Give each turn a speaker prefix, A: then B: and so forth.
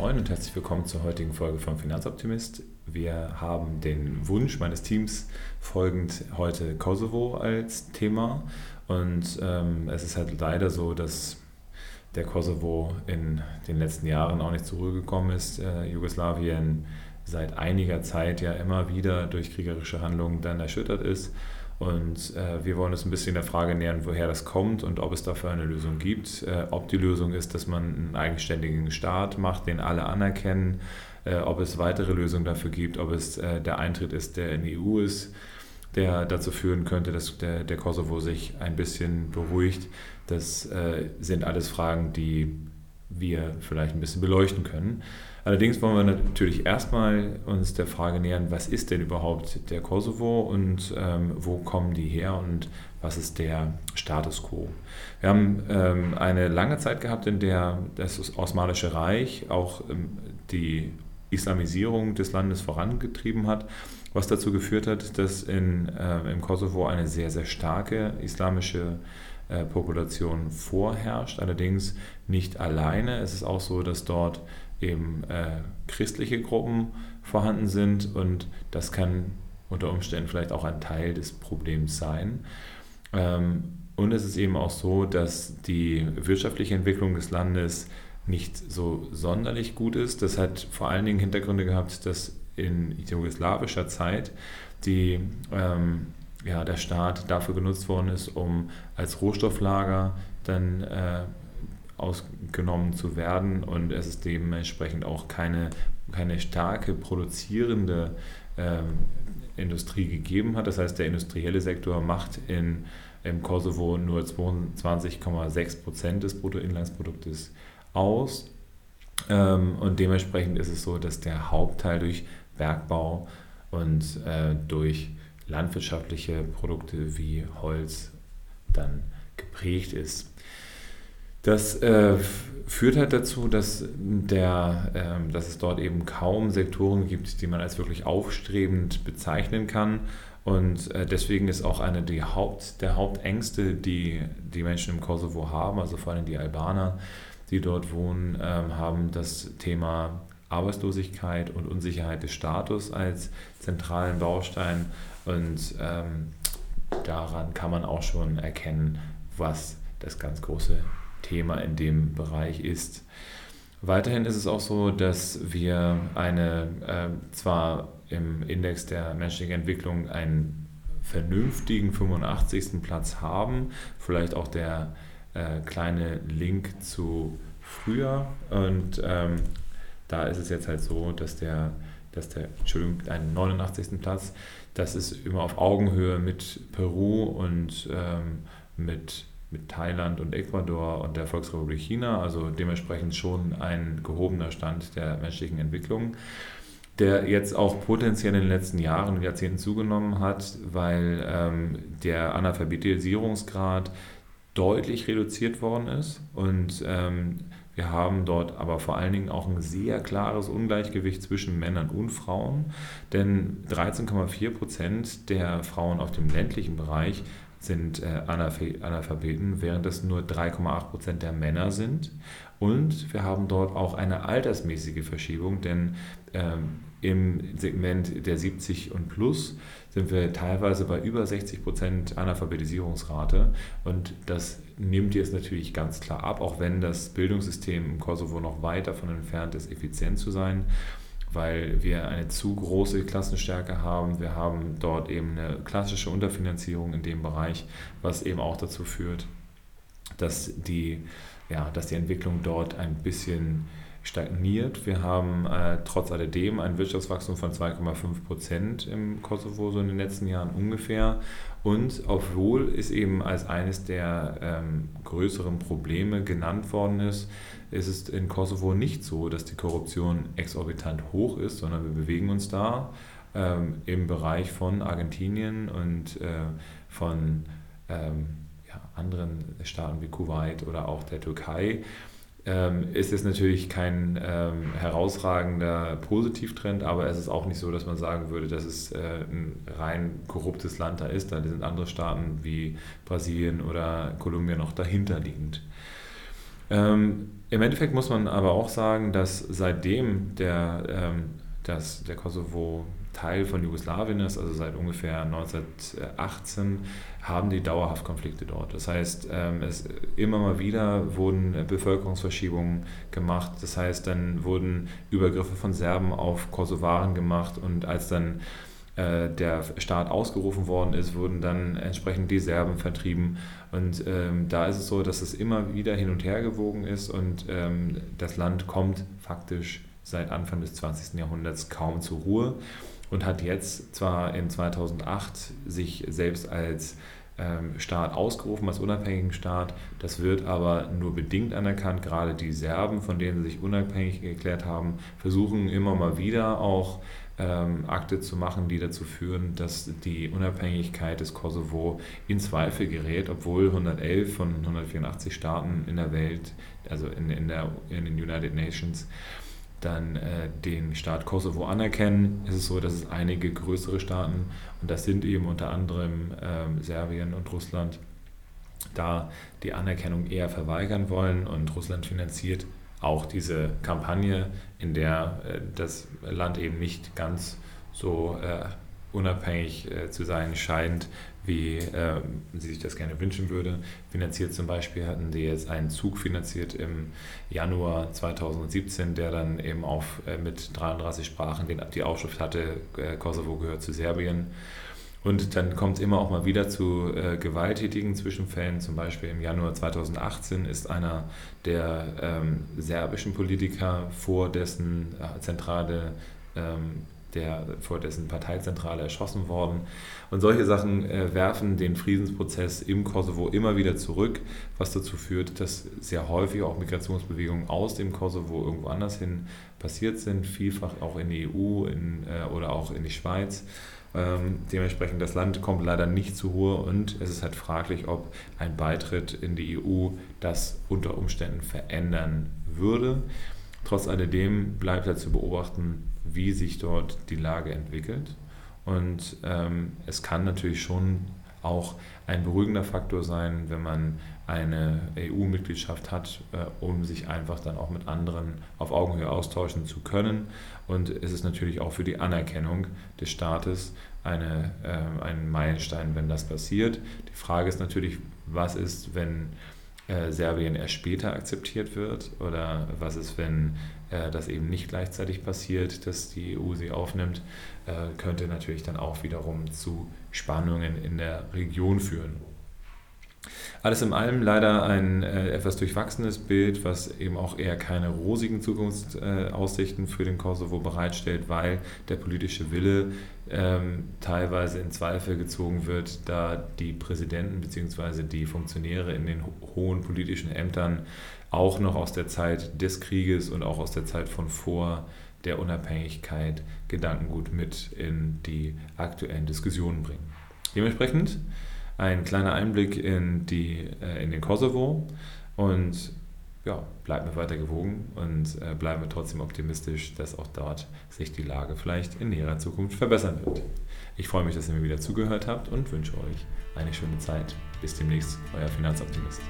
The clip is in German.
A: Moin und herzlich willkommen zur heutigen Folge vom Finanzoptimist. Wir haben den Wunsch meines Teams folgend heute Kosovo als Thema und ähm, es ist halt leider so, dass der Kosovo in den letzten Jahren auch nicht zur Ruhe gekommen ist. Äh, Jugoslawien seit einiger Zeit ja immer wieder durch kriegerische Handlungen dann erschüttert ist und äh, wir wollen uns ein bisschen der Frage nähern, woher das kommt und ob es dafür eine Lösung gibt. Äh, ob die Lösung ist, dass man einen eigenständigen Staat macht, den alle anerkennen, äh, ob es weitere Lösungen dafür gibt, ob es äh, der Eintritt ist, der in die EU ist, der dazu führen könnte, dass der, der Kosovo sich ein bisschen beruhigt. Das äh, sind alles Fragen, die wir vielleicht ein bisschen beleuchten können. Allerdings wollen wir natürlich erstmal uns der Frage nähern, was ist denn überhaupt der Kosovo und ähm, wo kommen die her und was ist der Status quo. Wir haben ähm, eine lange Zeit gehabt, in der das Osmanische Reich auch ähm, die Islamisierung des Landes vorangetrieben hat, was dazu geführt hat, dass in, äh, im Kosovo eine sehr, sehr starke islamische äh, Population vorherrscht. Allerdings nicht alleine. Es ist auch so, dass dort eben äh, christliche Gruppen vorhanden sind und das kann unter Umständen vielleicht auch ein Teil des Problems sein. Ähm, und es ist eben auch so, dass die wirtschaftliche Entwicklung des Landes nicht so sonderlich gut ist. Das hat vor allen Dingen Hintergründe gehabt, dass in jugoslawischer Zeit die, ähm, ja, der Staat dafür genutzt worden ist, um als Rohstofflager dann äh, ausgenommen zu werden und es ist dementsprechend auch keine, keine starke produzierende ähm, Industrie gegeben hat. Das heißt, der industrielle Sektor macht in, im Kosovo nur 22,6 Prozent des Bruttoinlandsproduktes aus. Ähm, und dementsprechend ist es so, dass der Hauptteil durch Bergbau und äh, durch landwirtschaftliche Produkte wie Holz dann geprägt ist. Das äh, führt halt dazu, dass, der, äh, dass es dort eben kaum Sektoren gibt, die man als wirklich aufstrebend bezeichnen kann. Und äh, deswegen ist auch eine die Haupt, der Hauptängste, die die Menschen im Kosovo haben, also vor allem die Albaner, die dort wohnen, ähm, haben das Thema Arbeitslosigkeit und Unsicherheit des Status als zentralen Baustein. Und ähm, daran kann man auch schon erkennen, was das ganz große Thema in dem Bereich ist. Weiterhin ist es auch so, dass wir eine, äh, zwar im Index der menschlichen Entwicklung einen vernünftigen 85. Platz haben, vielleicht auch der äh, kleine Link zu früher. Und ähm, da ist es jetzt halt so, dass der, dass der, Entschuldigung, einen 89. Platz, das ist immer auf Augenhöhe mit Peru und ähm, mit mit Thailand und Ecuador und der Volksrepublik China, also dementsprechend schon ein gehobener Stand der menschlichen Entwicklung, der jetzt auch potenziell in den letzten Jahren und Jahrzehnten zugenommen hat, weil ähm, der Analphabetisierungsgrad deutlich reduziert worden ist und ähm, wir haben dort aber vor allen Dingen auch ein sehr klares Ungleichgewicht zwischen Männern und Frauen, denn 13,4 Prozent der Frauen auf dem ländlichen Bereich sind äh, Analphabeten, während es nur 3,8 Prozent der Männer sind. Und wir haben dort auch eine altersmäßige Verschiebung, denn ähm, im Segment der 70 und plus sind wir teilweise bei über 60 Prozent Analphabetisierungsrate. Und das nimmt jetzt natürlich ganz klar ab, auch wenn das Bildungssystem im Kosovo noch weit davon entfernt ist, effizient zu sein weil wir eine zu große Klassenstärke haben. Wir haben dort eben eine klassische Unterfinanzierung in dem Bereich, was eben auch dazu führt, dass die, ja, dass die Entwicklung dort ein bisschen stagniert. Wir haben äh, trotz alledem ein Wirtschaftswachstum von 2,5 Prozent im Kosovo so in den letzten Jahren ungefähr. Und obwohl es eben als eines der ähm, größeren Probleme genannt worden ist, ist es in Kosovo nicht so, dass die Korruption exorbitant hoch ist, sondern wir bewegen uns da ähm, im Bereich von Argentinien und äh, von ähm, ja, anderen Staaten wie Kuwait oder auch der Türkei ähm, ist es natürlich kein ähm, herausragender Positivtrend, aber es ist auch nicht so, dass man sagen würde, dass es äh, ein rein korruptes Land da ist. Da sind andere Staaten wie Brasilien oder Kolumbien noch dahinter liegend. Ähm, Im Endeffekt muss man aber auch sagen, dass seitdem der, ähm, dass der Kosovo Teil von Jugoslawien ist, also seit ungefähr 1918, haben die dauerhaft Konflikte dort. Das heißt, ähm, es, immer mal wieder wurden Bevölkerungsverschiebungen gemacht. Das heißt, dann wurden Übergriffe von Serben auf Kosovaren gemacht und als dann äh, der Staat ausgerufen worden ist, wurden dann entsprechend die Serben vertrieben. Und ähm, da ist es so, dass es immer wieder hin und her gewogen ist und ähm, das Land kommt faktisch seit Anfang des 20. Jahrhunderts kaum zur Ruhe und hat jetzt zwar in 2008 sich selbst als ähm, Staat ausgerufen, als unabhängigen Staat. Das wird aber nur bedingt anerkannt. Gerade die Serben, von denen sie sich unabhängig erklärt haben, versuchen immer mal wieder auch ähm, Akte zu machen, die dazu führen, dass die Unabhängigkeit des Kosovo in Zweifel gerät, obwohl 111 von 184 Staaten in der Welt, also in, in, der, in den United Nations, dann äh, den Staat Kosovo anerkennen, ist es so, dass es einige größere Staaten, und das sind eben unter anderem äh, Serbien und Russland, da die Anerkennung eher verweigern wollen. Und Russland finanziert auch diese Kampagne, in der äh, das Land eben nicht ganz so äh, unabhängig äh, zu sein scheint, wie äh, sie sich das gerne wünschen würde. Finanziert zum Beispiel hatten sie jetzt einen Zug finanziert im Januar 2017, der dann eben auf, äh, mit 33 Sprachen den, die Aufschrift hatte, äh, Kosovo gehört zu Serbien. Und dann kommt es immer auch mal wieder zu äh, gewalttätigen Zwischenfällen. Zum Beispiel im Januar 2018 ist einer der ähm, serbischen Politiker vor dessen äh, zentrale ähm, der vor dessen Parteizentrale erschossen worden. Und solche Sachen äh, werfen den Friedensprozess im Kosovo immer wieder zurück, was dazu führt, dass sehr häufig auch Migrationsbewegungen aus dem Kosovo irgendwo anders hin passiert sind, vielfach auch in die EU in, äh, oder auch in die Schweiz. Ähm, dementsprechend das Land kommt leider nicht zur Ruhe und es ist halt fraglich, ob ein Beitritt in die EU das unter Umständen verändern würde. Trotz alledem bleibt halt zu beobachten, wie sich dort die Lage entwickelt. Und ähm, es kann natürlich schon auch ein beruhigender Faktor sein, wenn man eine EU-Mitgliedschaft hat, äh, um sich einfach dann auch mit anderen auf Augenhöhe austauschen zu können. Und es ist natürlich auch für die Anerkennung des Staates eine, äh, ein Meilenstein, wenn das passiert. Die Frage ist natürlich, was ist, wenn äh, Serbien erst später akzeptiert wird oder was ist, wenn äh, das eben nicht gleichzeitig passiert, dass die EU sie aufnimmt, äh, könnte natürlich dann auch wiederum zu Spannungen in der Region führen. Alles in allem leider ein äh, etwas durchwachsenes Bild, was eben auch eher keine rosigen Zukunftsaussichten für den Kosovo bereitstellt, weil der politische Wille ähm, teilweise in Zweifel gezogen wird, da die Präsidenten bzw. die Funktionäre in den ho hohen politischen Ämtern auch noch aus der Zeit des Krieges und auch aus der Zeit von vor der Unabhängigkeit Gedankengut mit in die aktuellen Diskussionen bringen. Dementsprechend ein kleiner Einblick in, die, äh, in den Kosovo und ja, bleiben wir weiter gewogen und äh, bleiben wir trotzdem optimistisch, dass auch dort sich die Lage vielleicht in näherer Zukunft verbessern wird. Ich freue mich, dass ihr mir wieder zugehört habt und wünsche euch eine schöne Zeit. Bis demnächst, euer Finanzoptimist.